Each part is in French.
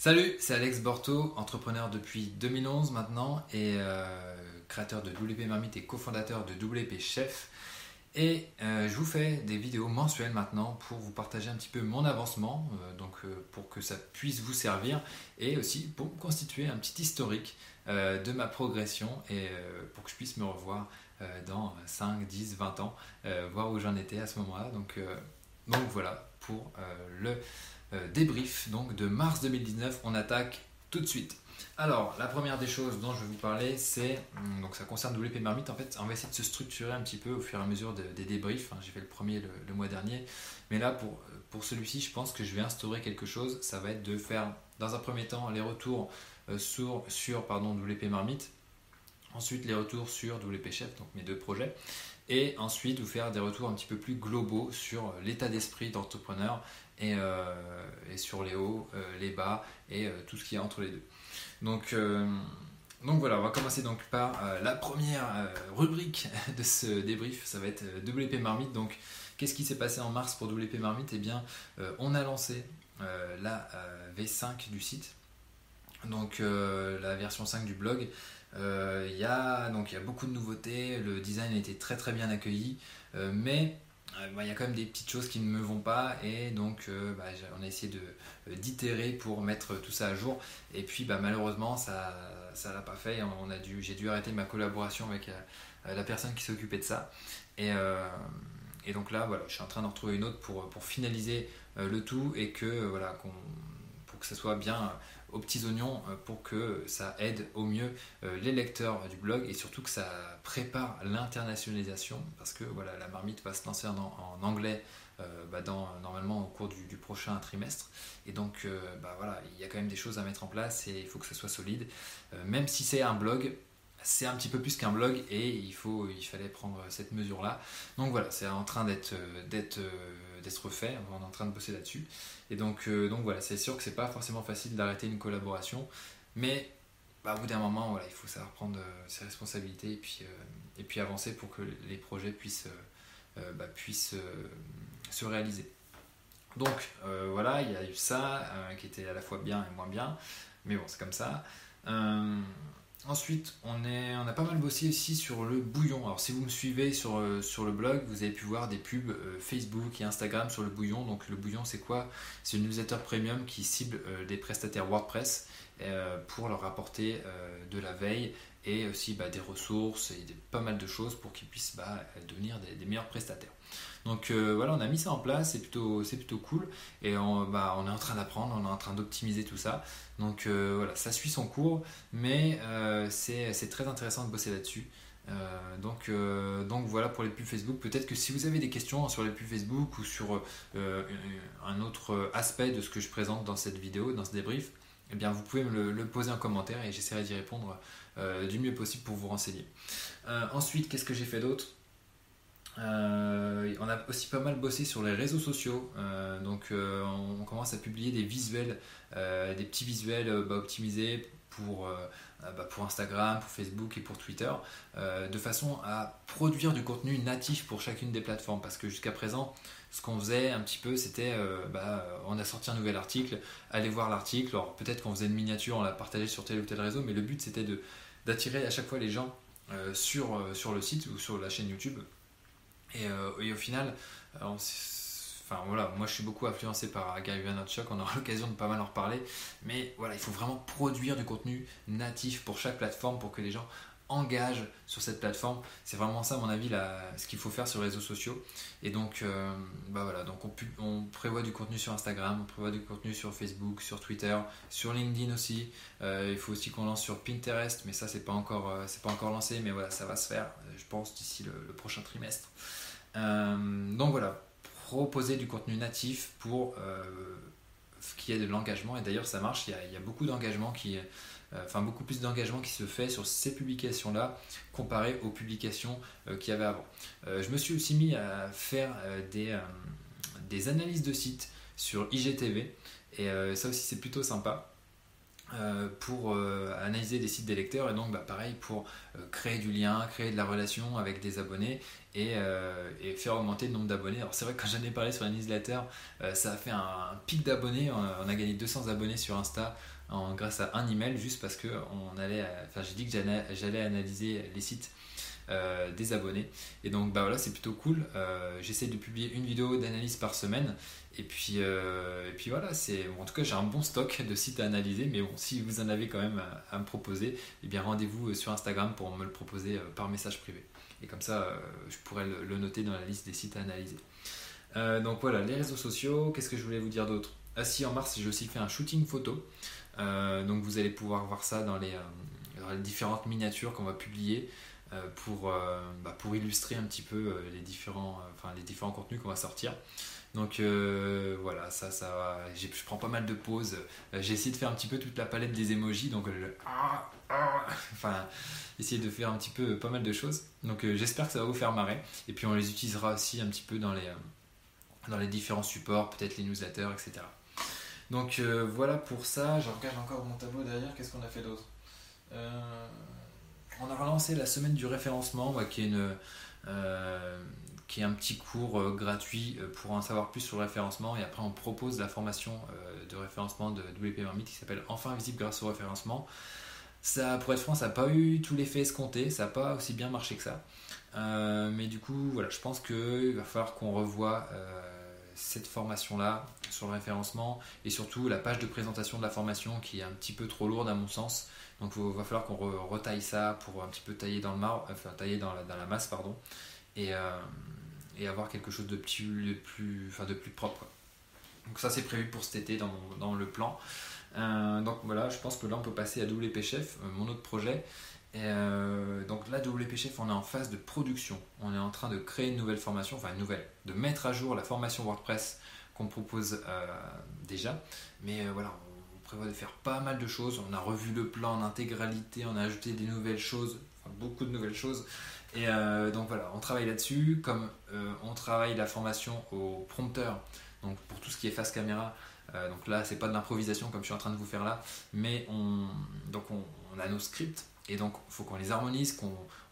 Salut, c'est Alex Borto, entrepreneur depuis 2011 maintenant et euh, créateur de WP Marmite et cofondateur de WP Chef. Et euh, je vous fais des vidéos mensuelles maintenant pour vous partager un petit peu mon avancement, euh, donc pour que ça puisse vous servir et aussi pour constituer un petit historique de ma progression et pour que je puisse me revoir dans 5, 10, 20 ans, voir où j'en étais à ce moment-là. Donc, voilà pour le débrief donc de mars 2019. On attaque tout de suite. Alors, la première des choses dont je vais vous parler, c'est, hum, donc ça concerne WP Marmite, en fait, on va essayer de se structurer un petit peu au fur et à mesure des débriefs. Hein. J'ai fait le premier le, mois dernier, mais là, pour, pour celui-ci, je pense que je vais instaurer quelque chose. Ça va être de faire, dans un premier temps, les retours euh, sur, sur pardon, WP Marmite, ensuite les retours sur WP Chef, donc mes deux projets, et ensuite vous faire des retours un petit peu plus globaux sur l'état d'esprit d'entrepreneur euh, et, sur les hauts, euh, les bas et euh, tout ce qui est entre les deux. Donc, donc voilà, on va commencer donc par la première rubrique de ce débrief, ça va être WP Marmite. Donc qu'est-ce qui s'est passé en mars pour WP Marmite? Eh bien, on a lancé la V5 du site, donc la version 5 du blog. Il y, a, donc, y a beaucoup de nouveautés, le design a été très très bien accueilli, mais euh, bah, il y a quand même des petites choses qui ne me vont pas. Et donc euh, bah, on a essayé euh, d'itérer pour mettre tout ça à jour. Et puis bah, malheureusement ça ça l'a pas fait. On a dû j'ai dû arrêter ma collaboration avec la personne qui s'occupait de ça. Et, donc là voilà je suis en train d'en retrouver une autre pour, pour finaliser le tout et que voilà que ça soit bien aux petits oignons euh, pour que ça aide au mieux euh, les lecteurs du blog et surtout que ça prépare l'internationalisation parce que voilà la marmite va se lancer en, anglais euh, bah, normalement au cours du, prochain trimestre. Et donc bah, voilà il y a quand même des choses à mettre en place et il faut que ce soit solide. Même si c'est un blog c'est un petit peu plus qu'un blog et il, faut, il fallait prendre cette mesure là donc voilà c'est en train d'être d'être d'être refait on est en train de bosser là-dessus. Et donc, euh, donc voilà, c'est sûr que c'est pas forcément facile d'arrêter une collaboration, mais bah, au bout d'un moment, voilà, il faut savoir prendre euh, ses responsabilités et puis, euh, et puis avancer pour que les projets puissent, bah, puissent se réaliser. Donc voilà, il y a eu ça qui était à la fois bien et moins bien, mais bon, c'est comme ça. Ensuite, on, est, a pas mal bossé aussi sur le bouillon. Alors, si vous me suivez sur, euh, le blog, vous avez pu voir des pubs euh, Facebook et Instagram sur le bouillon. Donc, le bouillon, c'est quoi? C'est une newsletter premium qui cible euh, des prestataires WordPress pour leur apporter de la veille et aussi bah, des ressources et pas mal de choses pour qu'ils puissent bah, devenir des, meilleurs prestataires. Donc voilà, on a mis ça en place, c'est plutôt, plutôt cool et on, bah, est en train d'apprendre, on est en train d'optimiser tout ça. Donc euh, voilà, ça suit son cours, mais euh, c'est très intéressant de bosser là-dessus. Euh, donc, donc voilà pour les pubs Facebook. Peut-être que si vous avez des questions sur les pubs Facebook ou sur un autre aspect de ce que je présente dans cette vidéo, dans ce débrief, eh bien vous pouvez me le, poser en commentaire et j'essaierai d'y répondre du mieux possible pour vous renseigner. ensuite, qu'est-ce que j'ai fait d'autre? On a aussi pas mal bossé sur les réseaux sociaux, donc on commence à publier des visuels euh, des petits visuels euh, bah, optimisés pour, euh, bah, pour Instagram, pour Facebook et pour Twitter, de façon à produire du contenu natif pour chacune des plateformes. Parce que jusqu'à présent, ce qu'on faisait un petit peu, c'était bah, on a sorti un nouvel article, allez voir l'article. Alors peut-être qu'on faisait une miniature, on l'a partagé sur tel ou tel réseau, mais le but c'était d'attirer à chaque fois les gens sur, sur le site ou sur la chaîne YouTube. Et, au final, Enfin voilà, moi je suis beaucoup influencé par Gary Vaynerchuk, on aura l'occasion de pas mal en reparler. Mais voilà, il faut vraiment produire du contenu natif pour chaque plateforme pour que les gens engagent sur cette plateforme. C'est vraiment ça, à mon avis, ce qu'il faut faire sur les réseaux sociaux. Et donc, euh, bah voilà, donc on, prévoit du contenu sur Instagram, on prévoit du contenu sur Facebook, sur Twitter, sur LinkedIn aussi. Euh, il faut aussi qu'on lance sur Pinterest, mais ça, c'est pas encore, euh, pas encore lancé, mais voilà, ça va se faire, je pense, d'ici le, prochain trimestre. donc voilà, proposer du contenu natif pour qu'il y ait de l'engagement. Et d'ailleurs, ça marche. Il y a, beaucoup d'engagement qui, enfin beaucoup plus d'engagement qui se fait sur ces publications-là comparé aux publications euh, qu'il y avait avant. je me suis aussi mis à faire des, analyses de sites sur IGTV et ça aussi c'est plutôt sympa. euh, pour euh, analyser des sites des lecteurs et donc bah, pareil pour euh, créer du lien, créer de la relation avec des abonnés et, faire augmenter le nombre d'abonnés. Alors c'est vrai que quand j'en ai parlé sur la newsletter, ça a fait un, pic d'abonnés, on, a gagné 200 abonnés sur Insta grâce à un email juste parce que on allait, enfin j'ai dit que j'allais analyser les sites des abonnés. Et donc bah voilà, c'est plutôt cool. J'essaie de publier une vidéo d'analyse par semaine et puis, euh, et puis voilà, c'est en tout cas j'ai un bon stock de sites à analyser, mais bon, si vous en avez quand même à, me proposer, eh bien rendez-vous euh, sur Instagram pour me le proposer euh, par message privé. Et comme ça, je pourrais le, noter dans la liste des sites à analyser. donc voilà, les réseaux sociaux, qu'est-ce que je voulais vous dire d'autre? Si, en mars, j'ai aussi fait un shooting photo. donc vous allez pouvoir voir ça dans les, différentes miniatures qu'on va publier. pour, bah, pour illustrer un petit peu les différents, les différents contenus qu'on va sortir. Donc euh, voilà, ça, ça va. Je prends pas mal de pauses. Euh, j'ai essayé de faire un petit peu toute la palette des emojis, donc le ah, ah, enfin, essayer de faire un petit peu pas mal de choses. Donc euh, j'espère que ça va vous faire marrer. Et puis on les utilisera aussi un petit peu dans les, dans les différents supports, peut-être les newsletters, etc. Donc voilà pour ça. Je encore mon tableau derrière. Qu'est-ce qu'on a fait d'autre On a relancé la semaine du référencement, qui est une qui est un petit cours euh, gratuit euh, pour en savoir plus sur le référencement. Et après, on propose la formation euh, de référencement de WP Marmite qui s'appelle Enfin visible grâce au référencement. Ça, pour être franc, ça n'a pas eu tout l'effet escompté, ça n'a pas aussi bien marché que ça. mais du coup, voilà, je pense qu'il va falloir qu'on revoie cette formation-là sur le référencement et surtout la page de présentation de la formation qui est un petit peu trop lourde à mon sens. Donc il va falloir qu'on retaille ça pour un petit peu tailler dans le marbre, tailler dans la, masse, pardon. Et, et avoir quelque chose de plus, de plus, enfin de plus propre. Donc ça c'est prévu pour cet été dans, dans le plan. Euh, donc voilà, je pense que là on peut passer à WP Chef, euh, mon autre projet. Et euh, donc là, WP Chef, on est en phase de production. On est en train de créer une nouvelle formation, enfin une nouvelle, de mettre à jour la formation WordPress qu'on propose déjà. Mais voilà, on prévoit de faire pas mal de choses. On a revu le plan en intégralité, on a ajouté des nouvelles choses, beaucoup de nouvelles choses. Et euh, donc voilà, on travaille là-dessus, comme euh, on travaille la formation au prompteur, donc pour tout ce qui est face caméra. Euh, donc là, c'est pas de l'improvisation comme je suis en train de vous faire là, mais on, donc on, a nos scripts et donc il faut qu'on les harmonise,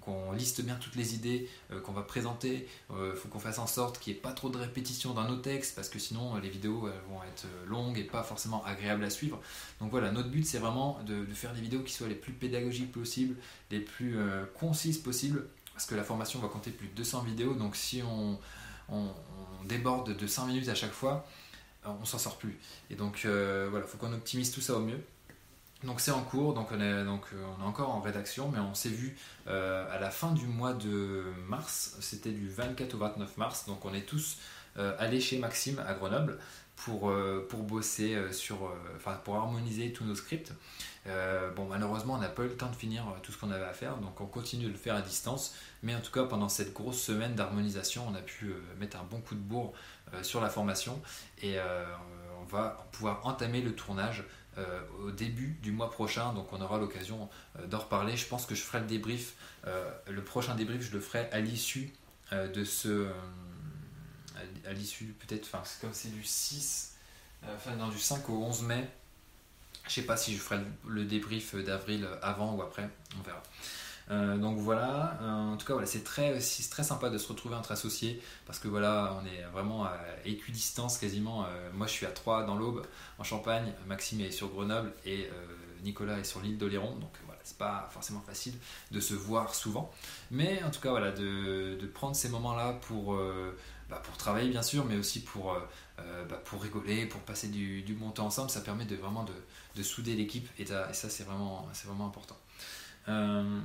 qu'on liste bien toutes les idées qu'on va présenter. Il faut qu'on fasse en sorte qu'il n'y ait pas trop de répétitions dans nos textes parce que sinon les vidéos vont être longues et pas forcément agréables à suivre. Donc voilà, notre but c'est vraiment de, faire des vidéos qui soient les plus pédagogiques possibles, les plus concises possibles parce que la formation va compter plus de 200 vidéos, donc si on, déborde de 5 minutes à chaque fois, euh, on s'en sort plus. Et donc euh, voilà, il faut qu'on optimise tout ça au mieux. Donc c'est en cours, donc on, est, donc euh, encore en rédaction, mais on s'est vu à la fin du mois de mars, c'était du 24 au 29 mars, donc on est tous allés chez Maxime à Grenoble pour, pour bosser sur, pour harmoniser tous nos scripts. Euh, bon, malheureusement, on n'a pas eu le temps de finir euh, tout ce qu'on avait à faire, donc on continue de le faire à distance. Mais en tout cas, pendant cette grosse semaine d'harmonisation, on a pu euh, mettre un bon coup de bourre sur la formation et on va pouvoir entamer le tournage au début du mois prochain. Donc on aura l'occasion d'en reparler. Je pense que je ferai le débrief. le prochain débrief, je le ferai à l'issue de ce. à l'issue, peut-être, enfin, comme c'est du 6, enfin, non, du 5 au 11 mai. Je sais pas si je ferai le débrief d'avril avant ou après, on verra. Euh, donc voilà, euh, en tout cas voilà, c'est très, très sympa de se retrouver entre associés parce que voilà, on est vraiment à équidistance quasiment. Euh, moi je suis à 3 dans l'Aube en Champagne, Maxime est sur Grenoble et Nicolas est sur l'île d'Oléron. Donc voilà, c'est pas forcément facile de se voir souvent. Mais en tout cas voilà, de, de prendre ces moments-là pour, bah, pour travailler bien sûr, mais aussi pour, bah, pour rigoler, pour passer du, du bon temps ensemble, ça permet de vraiment de, de souder l'équipe et, ça c'est vraiment, vraiment important. Euh,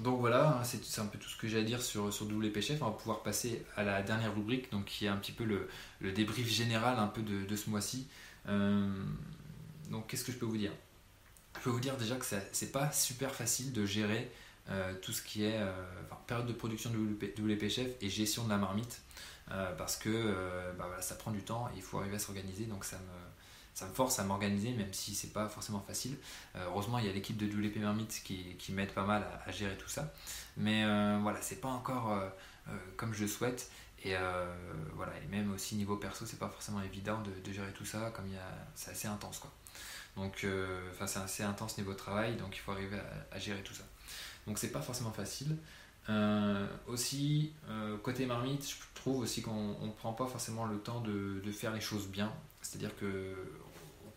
donc voilà, hein, c'est un peu tout ce que j'ai à dire sur, sur WP Chef. On va pouvoir passer à la dernière rubrique, donc qui est un petit peu le, le débrief général un peu de, ce mois-ci. Euh, donc qu'est-ce que je peux vous dire? Je peux vous dire déjà que c'est pas super facile de gérer euh, tout ce qui est période de production de WP, et gestion de la marmite, parce que bah ça prend du temps, et il faut arriver à s'organiser, donc ça me ça me force à m'organiser, même si c'est pas forcément facile. Euh, heureusement, il y a l'équipe de WP Mermite qui, qui m'aide pas mal à, gérer tout ça. Mais euh, voilà, c'est pas encore euh, comme je souhaite. Et voilà, et même aussi niveau perso, c'est pas forcément évident de, gérer tout ça, comme c'est assez intense quoi. Donc, enfin, c'est assez intense niveau travail, donc il faut arriver à, gérer tout ça. Donc, c'est pas forcément facile. aussi, côté marmite, je trouve aussi qu'on ne prend pas forcément le temps de faire les choses bien. C'est-à-dire que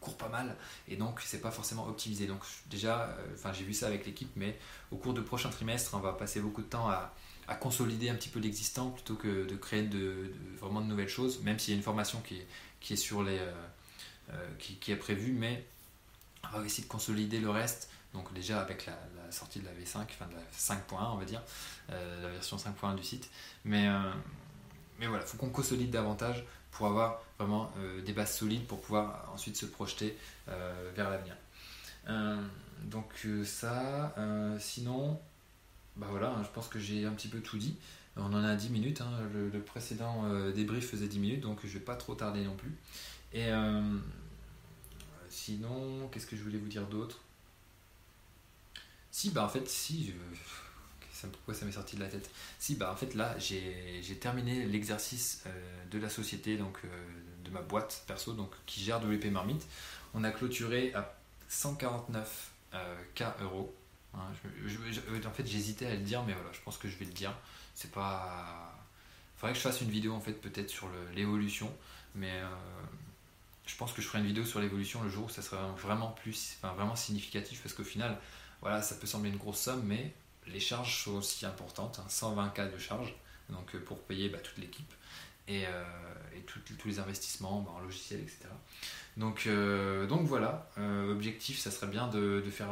court pas mal et donc c'est pas forcément optimisé. Donc déjà, euh, enfin j'ai vu ça avec l'équipe, mais au cours de prochain trimestre, on va passer beaucoup de temps à, consolider un petit peu l'existant plutôt que de créer de, vraiment de nouvelles choses, même s'il y a une formation qui est, qui est sur les euh, euh, qui, est prévue, mais on va essayer de consolider le reste. Donc déjà avec la, sortie de la V5, enfin de la 5.1 on va dire, la version 5.1 du site. Mais, mais voilà, il faut qu'on consolide davantage pour avoir vraiment euh, des bases solides pour pouvoir ensuite se projeter euh, vers l'avenir. Euh, donc ça, sinon, bah voilà, hein, je pense que j'ai un petit peu tout dit. On en a 10 minutes, hein, le, précédent débrief faisait 10 minutes, donc je ne vais pas trop tarder non plus. Et sinon, qu'est-ce que je voulais vous dire d'autre? Si, bah en fait, si, pourquoi ça m'est sorti de la tête Si, bah en fait là, j'ai terminé l'exercice euh, de la société, donc euh, de ma boîte perso, donc qui gère WP Marmite. On a clôturé à 149 euh, K euros. Hein, en fait, j'hésitais à le dire, mais voilà, je pense que je vais le dire. C'est pas. Faudrait que je fasse une vidéo en fait, peut-être sur l'évolution, mais je pense que je ferai une vidéo sur l'évolution le jour où ça sera vraiment plus, enfin, vraiment significatif, parce qu'au final, voilà, ça peut sembler une grosse somme, mais les charges sont aussi importantes, 120 hein, de charges, donc euh, pour payer bah, toute l'équipe et, euh, tous les investissements bah, en logiciel, etc. Donc, euh, donc voilà, objectif, ça serait bien de, faire.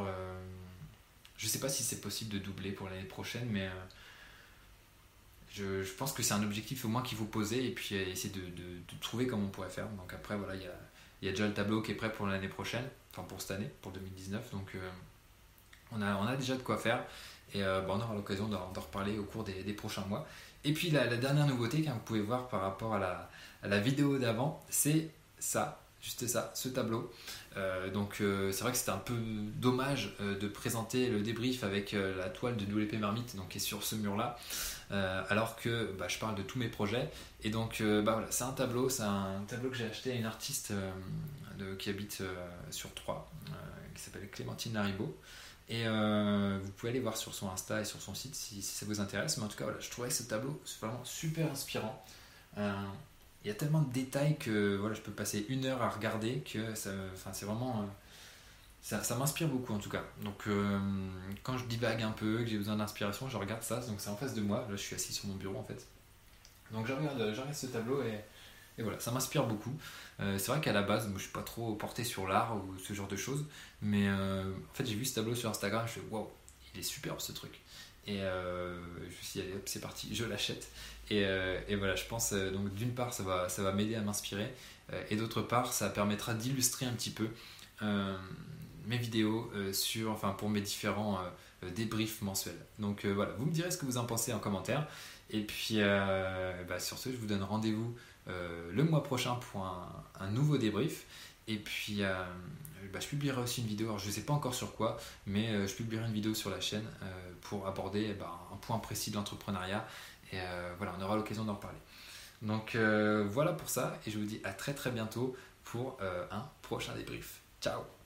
je ne sais pas si c'est possible de doubler pour l'année prochaine, mais je, pense que c'est un objectif au moins qu'il faut poser et puis essayer de, trouver comment on pourrait faire. Donc après, voilà, il y a, y a, déjà le tableau qui est prêt pour l'année prochaine, enfin pour cette année, pour 2019. Donc on, a, on a déjà de quoi faire. Et euh, on aura l'occasion d'en reparler au cours des, prochains mois. Et puis la, dernière nouveauté que vous pouvez voir par rapport à la, la vidéo d'avant, c'est ça, juste ça, ce tableau. Euh, donc euh, c'est vrai que c'était un peu dommage de présenter le débrief avec la toile de WP Marmite donc, qui est sur ce mur-là, alors que bah, je parle de tous mes projets. Et donc bah, voilà, c'est un tableau, c'est un tableau que j'ai acheté à une artiste de, qui habite sur Troyes, qui s'appelle Clémentine Laribo. Et euh, vous pouvez aller voir sur son Insta et sur son site si, ça vous intéresse. Mais en tout cas, voilà, je trouvais ce tableau vraiment super inspirant. Euh, il y a tellement de détails que voilà, je peux passer une heure à regarder que ça, c'est vraiment. Euh, ça, m'inspire beaucoup en tout cas. Donc quand je divague un peu, que j'ai besoin d'inspiration, je regarde ça. Donc c'est en face de moi. Là, je suis assis sur mon bureau en fait. Donc je regarde, je regarde ce tableau et et voilà, ça m'inspire beaucoup. Euh, c'est vrai qu'à la base, moi, je suis pas trop porté sur l'art ou ce genre de choses, mais euh, en fait, j'ai vu ce tableau sur Instagram, je suis waouh, il est superbe ce truc. Et euh, je me suis dit, c'est parti, je l'achète. Et, et, voilà, je pense, donc d'une part, ça va, ça va m'aider à m'inspirer, et d'autre part, ça permettra d'illustrer un petit peu mes vidéos sur, enfin, pour mes différents débriefs mensuels. Donc voilà, vous me direz ce que vous en pensez en commentaire. Et puis, bah, sur ce, je vous donne rendez-vous le mois prochain pour un, nouveau débrief. Et puis, euh, bah, je publierai aussi une vidéo, alors je ne sais pas encore sur quoi, mais euh, je publierai une vidéo sur la chaîne pour aborder bah, un point précis de l'entrepreneuriat. Et voilà, on aura l'occasion d'en reparler. Donc voilà pour ça, et je vous dis à très très bientôt pour un prochain débrief. Ciao